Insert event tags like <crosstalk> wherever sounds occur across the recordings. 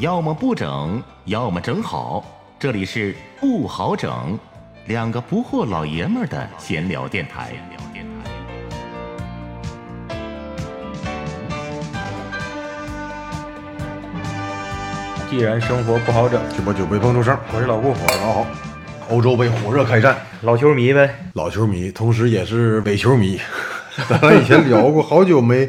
要么不整，要么整好。这里是不好整，两个不惑老爷们儿的闲聊电台。既然生活不好整，就把酒杯碰出声。我是老顾，我是老郝。欧洲杯火热开战，老球迷呗，老球迷，同时也是伪球迷。咱以前聊过，好久没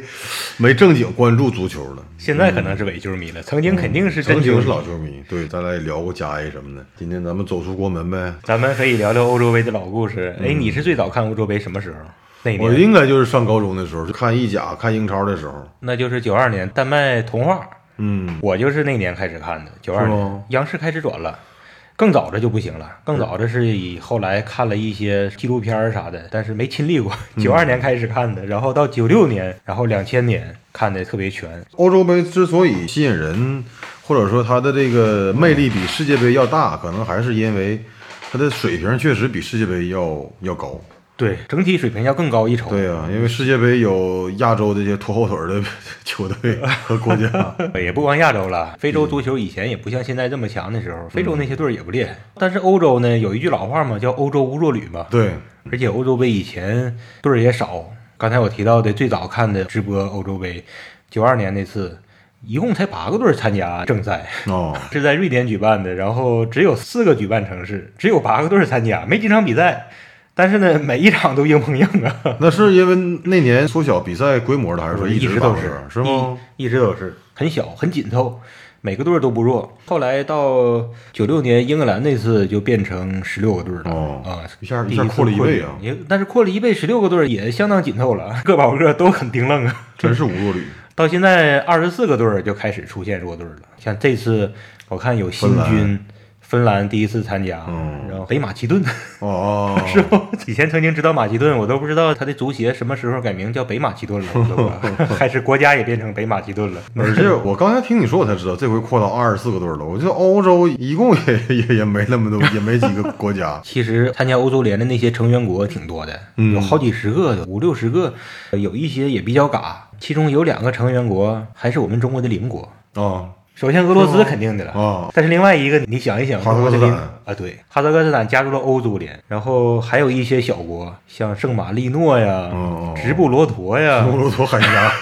没正经关注足球了。现在可能是伪球迷了，曾经肯定是真曾经是老球迷。对，咱俩也聊过甲 A 什么的。今天咱们走出国门呗。咱们可以聊聊欧洲杯的老故事。哎，你是最早看欧洲杯什么时候？那我？应该就是上高中的时候，就看意甲、看英超的时候。那就是九二年丹麦童话，嗯，我就是那年开始看的，九二年央视开始转了。更早的就不行了，更早的是以后来看了一些纪录片儿啥的，但是没亲历过。嗯九二年开始看的，然后到九六年，然后两千年看的特别全。欧洲杯之所以吸引人，或者说它的这个魅力比世界杯要大，可能还是因为它的水平确实比世界杯要要高。对，整体水平要更高一筹。对呀、因为世界杯有亚洲这些拖后腿儿的 <laughs> 球队和国家。<laughs> 也不光亚洲了，非洲足球以前也不像现在这么强的时候，非洲那些队儿也不厉害。但是欧洲呢，有一句老话嘛，叫“欧洲无弱旅”嘛。对，而且欧洲杯以前队儿也少。刚才我提到的最早看的直播欧洲杯，九二年那次，一共才八个队儿参加正赛，哦，是在瑞典举办的，然后只有四个举办城市，只有八个队儿参加，没几场比赛。但是呢，每一场都硬碰硬啊，<laughs> 那是因为那年缩小比赛规模了，还是说一直都是是吗？一一直都是很小很紧凑，每个队都不弱。后来到九六年英格兰那次就变成十六个队了、哦啊，一下一下扩了一倍啊也但是扩了一倍，十六个队也相当紧凑了，<laughs> 个保个都很丁愣啊。真是无弱旅。<laughs> 到现在二十四个队就开始出现弱队了，像这次我看有新军。芬兰第一次参加，嗯然后北马其顿，哦，<laughs> 是吧？以前曾经知道马其顿，我都不知道他的足协什么时候改名叫北马其顿了？<laughs> 还是国家也变成北马其顿了。而且我刚才听你说，我才知道这回扩到二十四个队了。我觉得欧洲一共也也也没那么多，也没几个国家。<laughs> 其实参加欧洲联的那些成员国挺多的，嗯有好几十个，五六十个，有一些也比较嘎。其中有两个成员国还是我们中国的邻国。啊首先，俄罗斯肯定的了，啊，但是另外一个，你想一想，哈萨克斯坦啊，对，哈萨克斯坦加入了欧足联，然后还有一些小国，像圣马力诺呀、哦直布罗陀呀，直布罗陀海峡。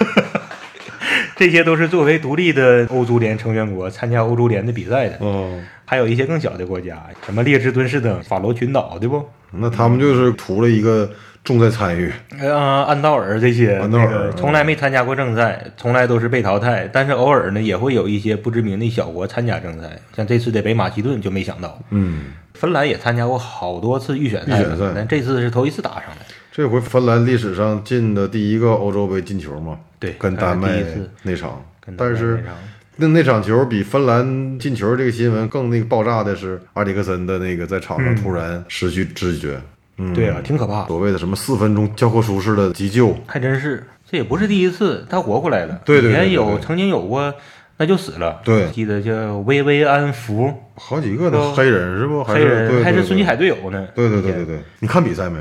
<laughs> 这些都是作为独立的欧足联成员国参加欧足联的比赛的。哦，还有一些更小的国家，什么列支敦士登、法罗群岛，对不？那他们就是图了一个重在参与。呃，安道尔这些，安道尔那个从来没参加过正赛，从来都是被淘汰。但是偶尔呢，也会有一些不知名的小国参加正赛，像这次的北马其顿就没想到。嗯，芬兰也参加过好多次预选赛了，预选赛但这次是头一次打上来。这回芬兰历史上进的第一个欧洲杯进球嘛？对跟丹麦那场但是那那那场球比芬兰进球这个新闻更那个爆炸的是阿里克森的那个在场上突然失去知觉。嗯，对啊，挺可怕，所谓的什么四分钟教科书式的急救。还真是。这也不是第一次，他活过来了。对对对对以前有曾经有过，那就死了。对记得叫薇薇安福，好几个的黑人是不？还黑是人还是对对对孙继海队友呢。对对对对对，你看比赛没？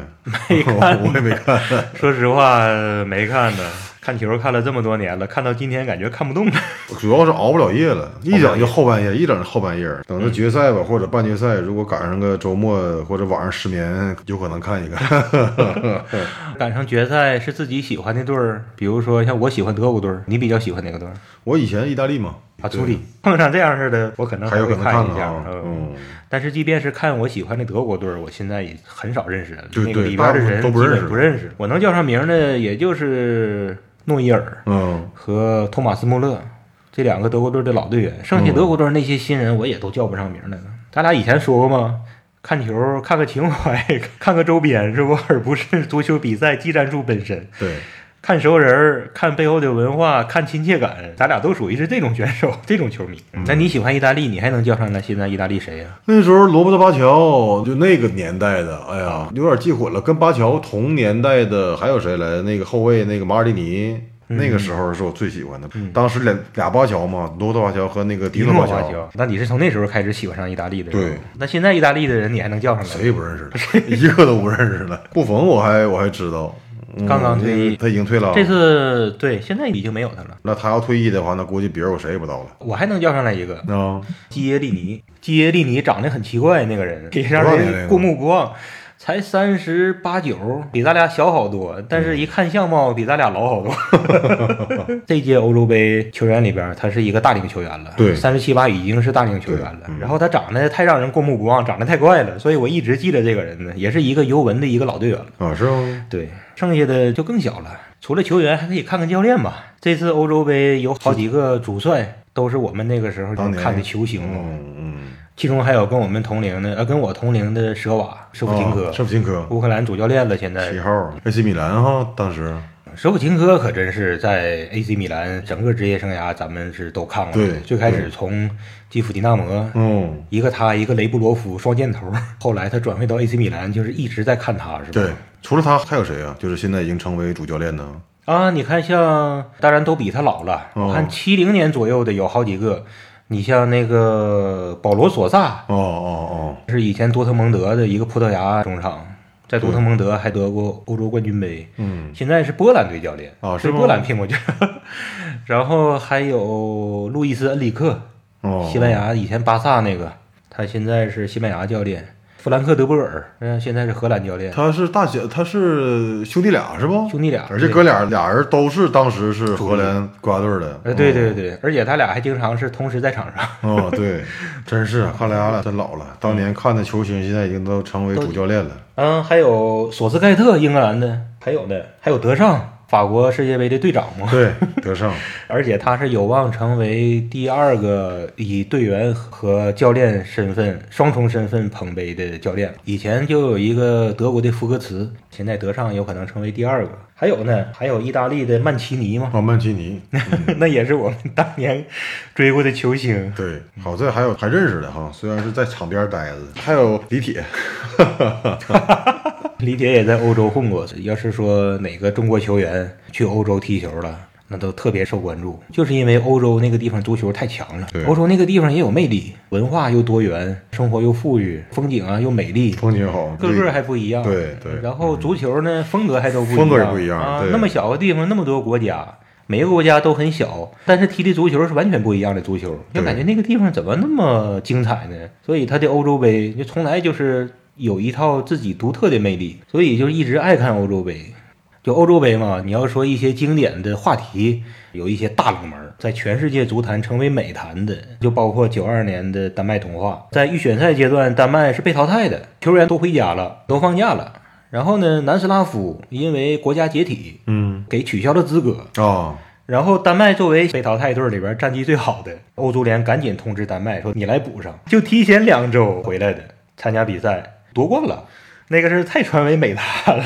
没看 <laughs> 我也没看。<laughs> 说实话，没看呢。看球看了这么多年了，看到今天感觉看不动了。<laughs> 主要是熬不了夜了，一整就后半夜，一整后半夜。等着决赛吧，或者半决赛，如果赶上个周末或者晚上失眠，有可能看一看。<laughs> <laughs> 赶上决赛是自己喜欢的队儿，比如说像我喜欢德国队儿，你比较喜欢哪个队儿？我以前意大利嘛，啊，足力碰上这样式的，我可能会还有可能看一下。嗯，嗯，但是即便是看我喜欢的德国队儿，我现在也很少认识了。对那个里边的人基都不认识本不认识。我能叫上名的，也就是诺伊尔嗯，和托马斯穆勒这两个德国队的老队员，剩下嗯德国队那些新人我也都叫不上名来了。咱俩以前说过吗？看球看个情怀，<laughs> 看个周边是不？而不是足球比赛技战术本身。对，看熟人儿，看背后的文化，看亲切感，咱俩都属于是这种选手，<laughs> 这种球迷。嗯那你喜欢意大利，你还能叫上来现在意大利谁呀、那时候罗伯特巴乔就那个年代的，哎呀，有点记混了。跟巴乔同年代的还有谁来？那个后卫那个马尔蒂尼。那个时候是我最喜欢的，当时俩俩巴乔嘛，罗伯特巴乔和那个迪诺诺巴乔，乔，那你是从那时候开始喜欢上意大利的？是吧对。那现在意大利的人你还能叫上来？谁也不认识了，一个都不认识了。布冯我还我还知道，刚刚退役嗯他已经退了。这次对现在已经没有他了。那他要退役的话，那估计别人我谁也不知道了。我还能叫上来一个啊，基耶利尼，基耶利尼长得很奇怪，那个人也让人过目不忘。才三十八九，比咱俩小好多，但是一看相貌比咱俩老好多。<laughs> 这届欧洲杯球员里边，他是一个大龄球员了，对三十七八已经是大龄球员了。然后他长得太让人过目不忘，长得太怪了，所以我一直记得这个人呢，也是一个尤文的一个老队员了。啊，是吗？对，剩下的就更小了。除了球员，还可以看看教练吧。这次欧洲杯有好几个主帅都是我们那个时候就看的球星，嗯嗯，其中还有跟我们同龄的，呃，跟我同龄的舍瓦舍甫琴科啊，舍甫琴科乌克兰主教练了。现在七号 AC 米兰哈，当时舍甫琴科可真是在 AC 米兰整个职业生涯，咱们是都看过的。对最开始从基辅迪纳摩，嗯，一个他，一个雷布罗夫双箭头，后来他转会到 AC 米兰，就是一直在看他，是吧？对，除了他还有谁啊？就是现在已经成为主教练的啊，你看像，当然都比他老了。哦我看七零年左右的有好几个，你像那个保罗索萨，哦哦哦是以前多特蒙德的一个葡萄牙中场，在多特蒙德还得过欧洲冠军杯。嗯，现在是波兰队教练啊是波兰聘过去。<laughs> 然后还有路易斯恩里克，哦哦，西班牙以前巴萨那个，他现在是西班牙教练。弗兰克德波尔，嗯，现在是荷兰教练。他是大姐，他是兄弟俩是不？兄弟俩而且哥俩俩人都是当时是荷兰国家队的。呃，对对对，而且他俩还经常是同时在场上。哦，对，<laughs> 真是啊，看来俺俩真老了。当年看的球星，现在已经都成为主教练了。嗯，还有索斯盖特，英格兰的，还有呢，还有德尚，法国世界杯的队长嘛。对，德尚，<laughs> 而且他是有望成为第二个以队员和教练身份双重身份捧杯的教练。以前就有一个德国的福格茨，现在德尚有可能成为第二个。还有呢，还有意大利的曼奇尼吗，哦，曼奇尼，<laughs> 那也是我们当年追过的球星。对，好在还有还认识的哈，虽然是在场边待着。还有李铁，<laughs> 李铁也在欧洲混过。要是说哪个中国球员去欧洲踢球了，那都特别受关注，就是因为欧洲那个地方足球太强了。欧洲那个地方也有魅力，文化又多元，生活又富裕，风景啊又美丽，风景好，个个还不一样。对对然后足球呢，风格还都不一样，风格也不一样。啊那么小个地方，那么多国家。每个国家都很小，但是踢的足球是完全不一样的足球，就感觉那个地方怎么那么精彩呢？所以他的欧洲杯就从来就是有一套自己独特的魅力，所以就一直爱看欧洲杯。就欧洲杯嘛，你要说一些经典的话题，有一些大冷门，在全世界足坛成为美谈的，就包括九二年的丹麦童话，在预选赛阶段，丹麦是被淘汰的，球员都回家了，都放假了。然后呢，南斯拉夫因为国家解体，嗯给取消了资格。啊，然后丹麦作为被淘汰队里边战绩最好的，欧足联赶紧通知丹麦说你来补上，就提前两周回来的参加比赛夺冠了。那个是太传为美谈了，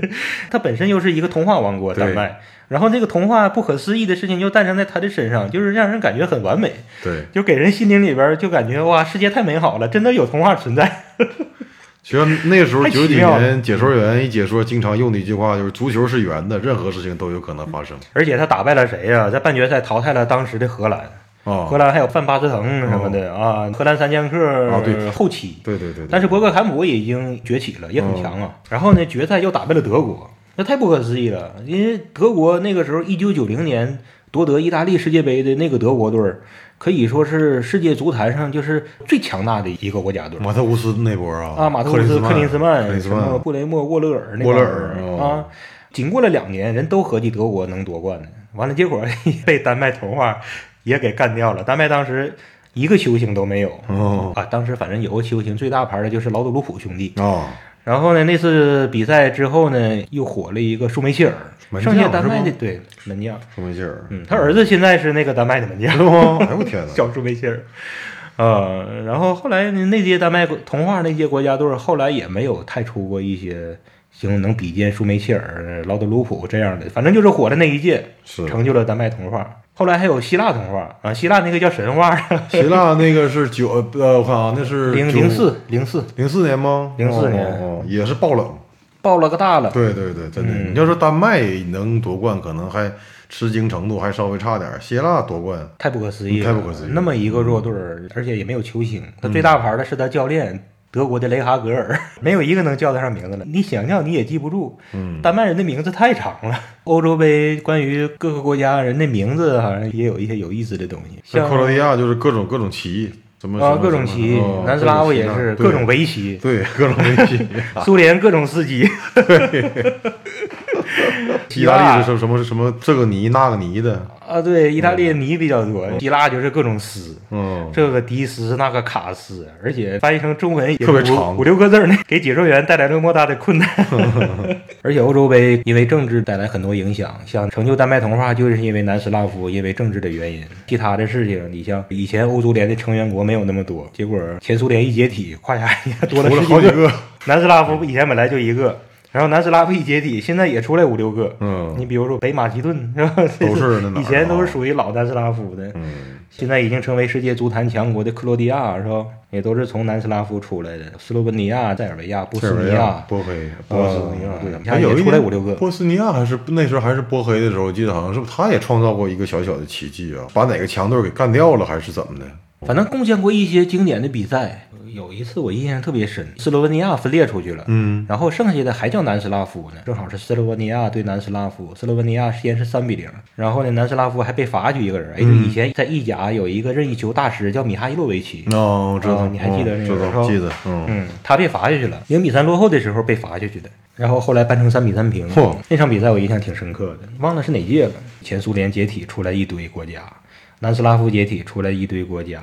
<laughs> 它本身又是一个童话王国，对。丹麦。然后这个童话不可思议的事情就诞生在他的身上，就是让人感觉很完美，对，就给人心灵里边就感觉哇，世界太美好了，真的有童话存在。<laughs> 其实那个时候九几年解说员一解说，经常用的一句话就是“足球是圆的，任何事情都有可能发生。而且他打败了谁呀、在半决赛淘汰了当时的荷兰，”啊荷。兰还有范巴斯滕什么的啊，荷兰三剑客后期。对对对对，但是博格坎普也已经崛起了，也很强啊。然后呢，决赛又打败了德国，那太不可思议了。因为德国那个时候一九九零年夺得意大利世界杯的那个德国队儿，可以说是世界足坛上就是最强大的一个国家队。马特乌斯那波啊，啊，马特乌斯、克林斯曼、什么，布雷默、沃勒尔那沃勒尔哦啊，仅过了两年，人都合计德国能夺冠呢，完了结果 <laughs> 被丹麦童话也给干掉了。丹麦当时一个球星都没有哦啊，当时反正有个球星，最大牌的就是劳德鲁普兄弟。哦，然后呢，那次比赛之后呢，又火了一个舒梅切尔，门将剩下丹麦的对门将，舒梅切尔，嗯，他儿子现在是那个丹麦的门将？<laughs> 哎呦我天哪！叫舒梅切尔。呃，然后后来呢那届丹麦童话那届国家队后来也没有太出过一些行能比肩舒梅切尔、劳德鲁普这样的，反正就是火的那一届，是成就了丹麦童话。后来还有希腊童话啊，希腊那个叫神话，<laughs> <laughs> 希腊那个是九呃，我看啊，那是零零四零四零四年吗？零四年哦，哦也是爆冷。爆了个大了。对对对，真的。嗯你要说丹麦能夺冠，可能还吃惊程度还稍微差点儿。希腊夺冠，太不可思议了，太不可思议了那么一个弱队儿，而且也没有球星，他最大牌的是他教练德国的雷哈格尔，<laughs> 没有一个能叫得上名字了。你想叫你也记不住，嗯，丹麦人的名字太长了。欧洲杯关于各个国家人的名字，好像也有一些有意思的东西，像像克罗地亚就是各种各种旗，怎么啊各种旗哦，南斯拉夫也是各种围棋，对各种围棋。<laughs> 苏联各种司机，<laughs> 意大利是什么什么什么这个泥那个泥的，啊，对，意大利泥比较多，希腊就是各种丝。嗯，这个迪斯那个卡斯，而且翻译成中文也特别长五六个字儿呢，给解说员带来了莫大的困难。<laughs> <laughs> 而且欧洲杯因为政治带来很多影响，像成就丹麦童话，就是因为南斯拉夫因为政治的原因。其他的事情，你像以前欧足联的成员国没有那么多，结果前苏联一解体，胯下一下多了十。好几个，南斯拉夫以前本来就一个，然后南斯拉夫一解体，现在也出来五六个。嗯你比如说北马其顿 <laughs> 是吧？都是 <laughs> 以前都是属于老南斯拉夫的。嗯，现在已经成为世界足坛强国的克罗地亚是吧？也都是从南斯拉夫出来的，斯洛文尼亚、塞尔维亚、波斯尼亚、、波黑、波斯尼亚，嗯对，还有出来五六个波斯尼亚还是那时候还是波黑的时候，我记得好像是不是他也创造过一个小小的奇迹啊，把哪个强队给干掉了还是怎么的？反正贡献过一些经典的比赛。有一次我印象特别深，斯洛文尼亚分裂出去了，嗯，然后剩下的还叫南斯拉夫呢，正好是斯洛文尼亚对南斯拉夫，斯洛文尼亚先是三比零，然后呢南斯拉夫还被罚去一个人。哎，就以前在意甲有一个任意球大师叫米哈伊洛维奇，哦，知道，哦你还记得嗯那个记得，嗯，嗯，他被罚下去了，零比三落后的时候被罚下去的，然后后来扳成三比三平嚯。那场比赛我印象挺深刻的，忘了是哪届了。前苏联解体出来一堆国家，南斯拉夫解体出来一堆国家，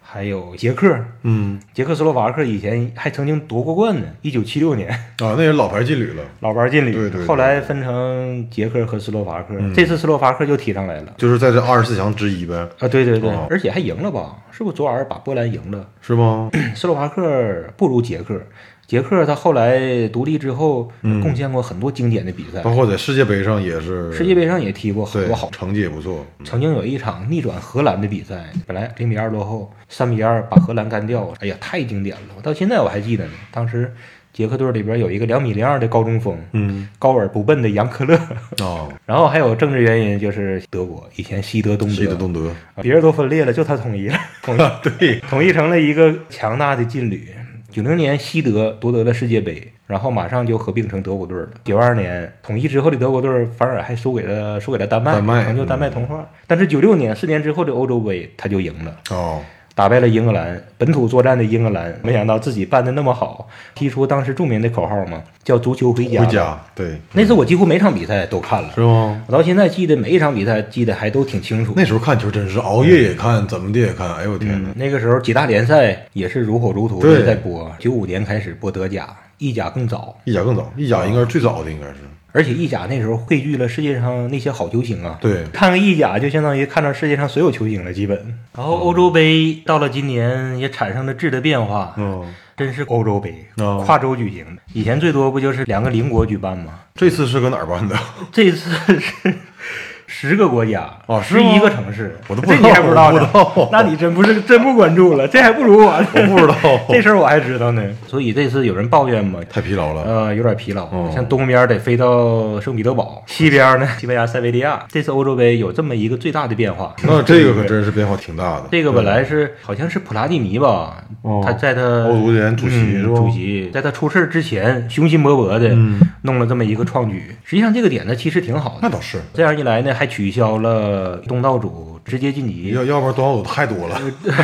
还有捷克，嗯，捷克斯洛伐克以前还曾经夺过冠呢，一九七六年啊，<laughs> 那也是老牌劲旅了，老牌劲旅，对对对后来分成捷克和斯洛伐克，嗯这次斯洛伐克就提上来了。就是在这二十四强之一呗，啊，对对对，哦而且还赢了吧？是不是昨晚把波兰赢了？是吗？<clears throat> 斯洛伐克不如捷克，捷克他后来独立之后，嗯贡献过很多经典的比赛，包括在世界杯上也是，世界杯上也踢过很多好。成绩也不错，曾经有一场逆转荷兰的比赛，本来零比二落后，三比二把荷兰干掉，哎呀，太经典了！我到现在我还记得呢。当时捷克队里边有一个两米零二的高中锋，嗯，高而不笨的杨科勒，哦，<laughs> 然后还有政治原因，就是德国以前西德东德，西德东德，别人都分裂了，就他统一了，<laughs> 统一对，<laughs> 统一成了一个强大的劲旅。九零年西德夺得了世界杯，然后马上就合并成德国队了。九二年统一之后的德国队反而还输给了输给了丹麦，成就丹麦童话。但是九六年四年之后的欧洲杯他就赢了，哦，打败了英格兰。本土作战的英格兰，没想到自己办的那么好，提出当时著名的口号嘛，叫“足球回家”。回。家，对，那次我几乎每场比赛都看了，是吗？我到现在记得每一场比赛记得还都挺清楚。那时候看球真是熬夜也看，怎么的也看，哎呦我天哪！嗯，那个时候几大联赛也是如火如荼对的在播。九五年开始播德甲，意甲更早，意甲更早，意甲应该是最早的，应该是。而且意甲那时候汇聚了世界上那些好球星啊。对，看个意甲就相当于看到世界上所有球星了，基本。然后欧洲杯到了今年也产生了质的变化，嗯，真是欧洲杯嗯跨洲举行的。以前最多不就是两个邻国举办吗？这次是搁哪儿办的？这次是十个国家十一个城市，我都不知道这你还不知道 <laughs> 那你真不是真不关注了，这还不如我呢。我不知道，<laughs> 这事儿我还知道呢。所以这次有人抱怨嘛，太疲劳了。呃，有点疲劳。哦像东边得飞到圣彼得堡，西边呢，西班牙塞维利亚。这次欧洲杯有这么一个最大的变化。那这个可真是变化挺大的。这个本来是好像是普拉蒂尼吧，哦他在他欧足联主席嗯是吧主席在他出事儿之前，雄心勃勃的嗯弄了这么一个创举。实际上这个点呢，其实挺好的。那倒是，这样一来呢，还取消了东道主直接晋级。要要不然东道主太多了，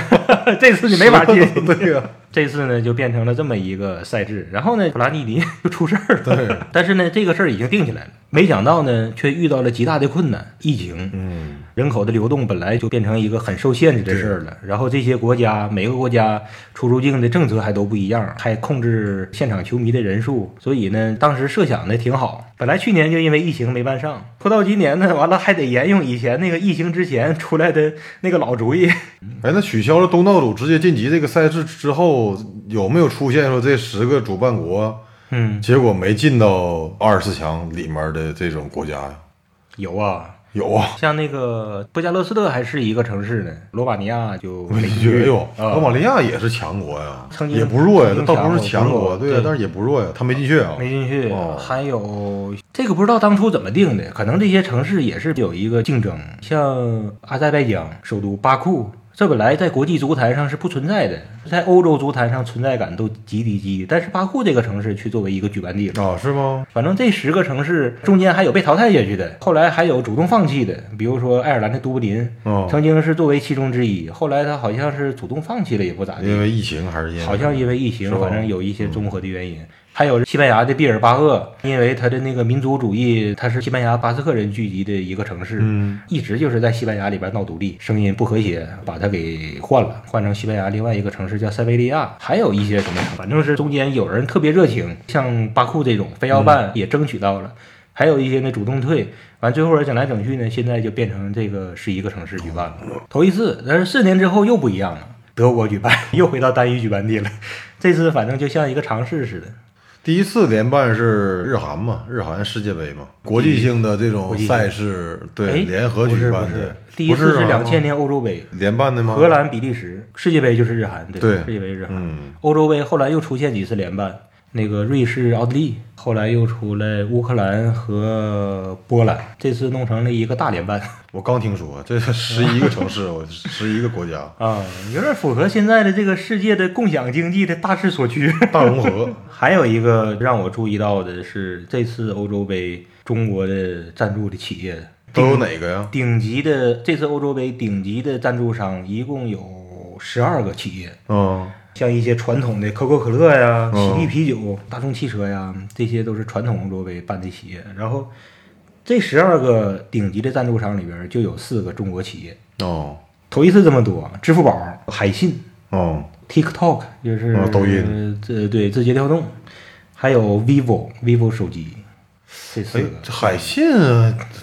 <laughs> 这次你没法进。<laughs> 对呀，这次呢，就变成了这么一个赛制。然后呢，普拉蒂尼就出事儿了。对，但是呢，这个事儿已经定下来了。没想到呢，却遇到了极大的困难，疫情。嗯，人口的流动本来就变成一个很受限制的事儿了，然后这些国家每个国家出入境的政策还都不一样，还控制现场球迷的人数，所以呢，当时设想的挺好。本来去年就因为疫情没办上，拖到今年呢，完了还得沿用以前那个疫情之前出来的那个老主意。哎，那取消了东道主直接晋级这个赛事之后，有没有出现说这十个主办国嗯，结果没进到二十四强里面的这种国家呀？有啊，有啊，像那个布加勒斯特还是一个城市呢，罗马尼亚就没进去。哎呦，啊。罗马尼亚也是强国呀，曾经也不弱呀，倒不是强国，对呀，但是也不弱呀，他没进去啊。没进去，哦。还有这个不知道当初怎么定的，可能这些城市也是有一个竞争，像阿塞拜疆首都巴库这本来在国际足坛上是不存在的，在欧洲足坛上存在感都极低极低，但是巴库这个城市却作为一个举办地了。啊，是吗？反正这十个城市中间还有被淘汰下去的，后来还有主动放弃的，比如说爱尔兰的都柏林，哦，曾经是作为其中之一，后来他好像是主动放弃了，也不咋地，因为疫情还是因为好像因为疫情反正有一些综合的原因。还有西班牙的毕尔巴鄂，因为他的那个民族主义，它是西班牙巴斯克人聚集的一个城市，嗯，一直就是在西班牙里边闹独立，声音不和谐，把它给换了，换成西班牙另外一个城市叫塞维利亚。还有一些什么，反正是中间有人特别热情，像巴库这种非要办也争取到了，还有一些呢主动退，完最后整来整去呢，现在就变成这个十一个城市举办了，头一次，但是四年之后又不一样了。德国举办，又回到单一举办地了。这次反正就像一个尝试似的。第一次联办是日韩嘛，日韩世界杯嘛，国际性的这种赛事，对哎联合举办的。第一次是两千年欧洲杯，联办的吗？荷兰、比利时，世界杯就是日韩，对，对。世界杯日韩。嗯，欧洲杯后来又出现几次联办，那个瑞士、奥地利，后来又出来乌克兰和波兰，这次弄成了一个大联办 <laughs> 我刚听说，这是十一个城市，我十一个国家啊，有点符合现在的这个世界的共享经济的大势所趋。大融合，<laughs> 还有一个让我注意到的是，这次欧洲杯中国的赞助的企业都有哪个呀？顶级的这次欧洲杯顶级的赞助商一共有十二个企业，嗯，像一些传统的可口可乐呀、嗯。喜力啤酒、大众汽车呀，这些都是传统欧洲杯办的企业。然后这十二个顶级的赞助商里边就有四个中国企业，哦，头一次这么多。支付宝、海信、哦，TikTok 就是、哦抖音。呃这对字节跳动，还有 vivo vivo 手机，这这海信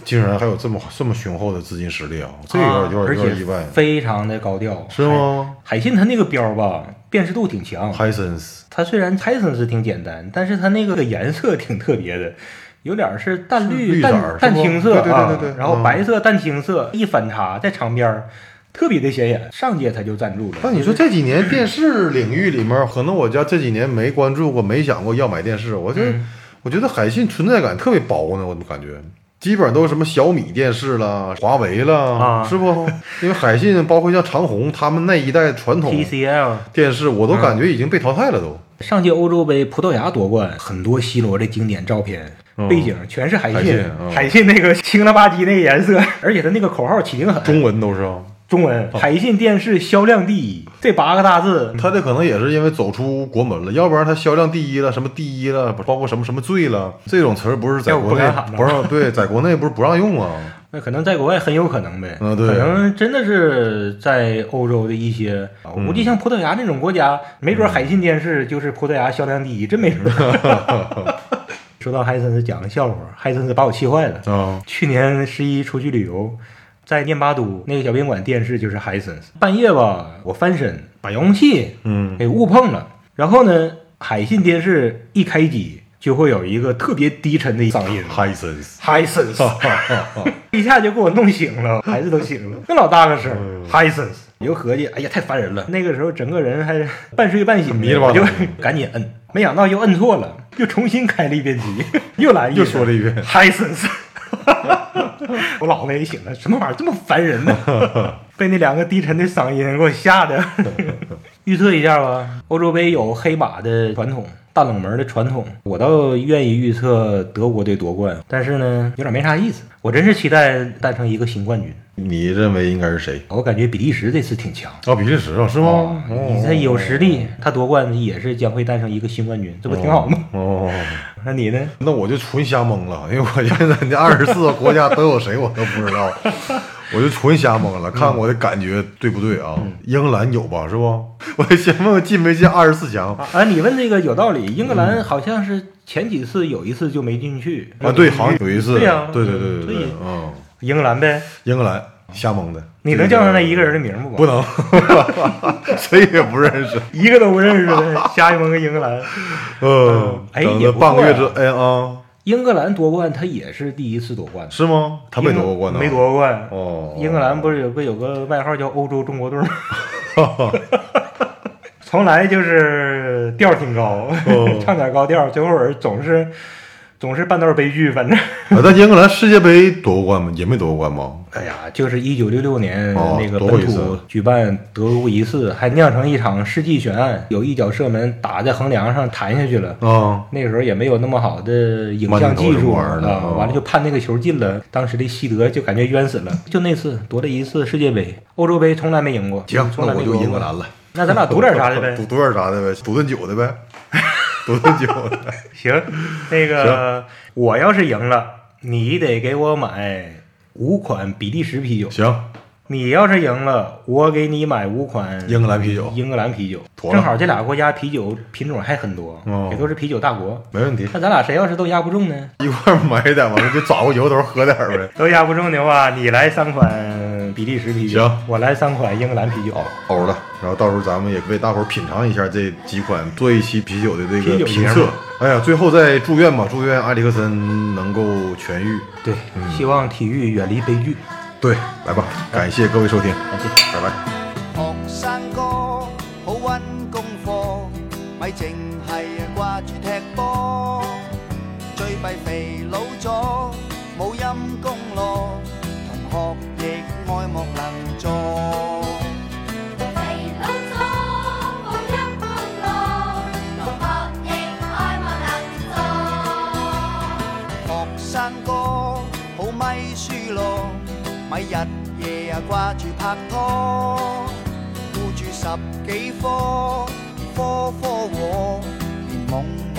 竟然还有这么这么雄厚的资金实力啊，这个有点有点意外，非常的高调，是吗海？信它那个标吧，辨识度挺强。？Hisense 它虽然 Hisense 挺简单，但是它那个颜色挺特别的，有点是淡绿、淡青色对对对啊，对对然后嗯白色、淡青色一反差，在场边儿特别的显眼。上届他就赞助了。那你说这几年电视领域里面，可能我家这几年没关注过，没想过要买电视。我这、嗯我觉得海信存在感特别薄呢，我怎么感觉？基本上都是什么小米电视啦、华为啦，啊是不？<laughs> 因为海信包括像长虹他们那一代传统 TCL 电视，我都感觉已经被淘汰了都。上届欧洲杯葡萄牙夺冠，很多 C 罗的经典照片，嗯背景全是海信海信，嗯海信那个青了吧唧那个颜色，而且他那个口号起挺狠，中文都是啊，中文海信电视销量第一，这八个大字他这可能也是因为走出国门了，要不然他销量第一了，什么第一了，包括什么什么最了，这种词儿不是在国内不让对，在国内不是不让用啊？<laughs> 那可能在国外很有可能呗，嗯对。可能真的是在欧洲的一些，我估计像葡萄牙那种国家，没准海信电视就是葡萄牙销量第一，真没准。<laughs> <laughs> 说到海森斯，讲个笑话，海森斯把我气坏了。啊，去年十一出去旅游，在念巴都那个小宾馆电视就是海森斯，半夜吧，我翻身把遥控器嗯，给误碰了，然后呢，海信电视一开机就会有一个特别低沉的嗓音。Hisense，海森斯，<laughs> 一下就给我弄醒了，<laughs> 孩子都醒了，那老大个声嗯。海森斯，你就合计，哎呀，太烦人了。那个时候整个人还半睡半醒的，迷了吧？我就 <laughs> 赶紧摁，没想到又摁错了，又重新开了一遍机，又来一遍。又说了一遍。海森斯。<laughs> 我老婆也醒了，什么玩意儿这么烦人呢？<laughs> 被那两个低沉的嗓音给我吓的。<laughs> 预测一下吧，欧洲杯有黑马的传统，大冷门的传统，我倒愿意预测德国队夺冠，但是呢，有点没啥意思。我真是期待诞生一个新冠军。你认为应该是谁？我感觉比利时这次挺强。哦，比利时啊，是吗？你这有实力，他夺冠也是将会诞生一个新冠军，这不挺好吗？哦，那你呢？那我就纯瞎蒙了，因为我现在这二十四个国家都有谁我都不知道，我就纯瞎蒙了，看我的感觉对不对啊？英格兰有吧？是不？<laughs> 我先问问进没进二十四强啊，你问这个有道理。英格兰好像是前几次有一次就没进去啊？对，好像有一次，对呀对对对对对，嗯，英格兰呗。英格兰瞎蒙的，你能叫上那一个人的名不？不能，<laughs> 谁也不认识。<laughs> 一个都不认识的，瞎蒙个英格兰。嗯，哎半个月之，哎啊，英格兰夺冠，他也是第一次夺冠，是吗？他没夺过冠呢？没夺过冠。哦，英格兰不是有个有个外号叫“欧洲中国队”吗？<laughs> 从来就是调儿挺高，哦 <laughs> 唱点高调，最后人总是总是半道悲剧，反正。<laughs> 啊，但英格兰世界杯夺过冠吗？也没夺过冠吧？哎呀，就是一九六六年哦那个本土举办德国一次，还酿成一场世纪悬案，有一脚射门打在横梁上弹下去了。啊，那个时候也没有那么好的影像技术啊，哦完了就判那个球进了，当时的西德就感觉冤死了。就那次夺了一次世界杯，欧洲杯从来没赢过，行，从来那我就英格兰了。那咱俩赌点啥的呗 <laughs> 赌？赌点啥的呗？赌顿酒的呗？赌顿酒的。行，那个我要是赢了，你得给我买五款比利时啤酒；行，你要是赢了，我给你买五款英格兰啤酒英格兰啤酒，正好这俩国家啤酒品种还很多，哦也都是啤酒大国。没问题。那咱俩谁要是都压不中呢？一块儿买点，完了就找个由头喝点儿呗。<laughs> 都压不中的话，你来三款比利时啤酒，行我来三款英格兰啤酒。欧了，然后到时候咱们也为大伙儿品尝一下这几款做一期啤酒的这个评测。哎呀，最后再祝愿吧，祝愿埃里克森能够痊愈。对，希望体育远离悲剧。对，来吧，感谢各位收听，感謝。拜拜。學生哥好温功課，咪淨咪輸咯，咪日夜啊挂住拍拖，顾住十几科，科科和，连懵懵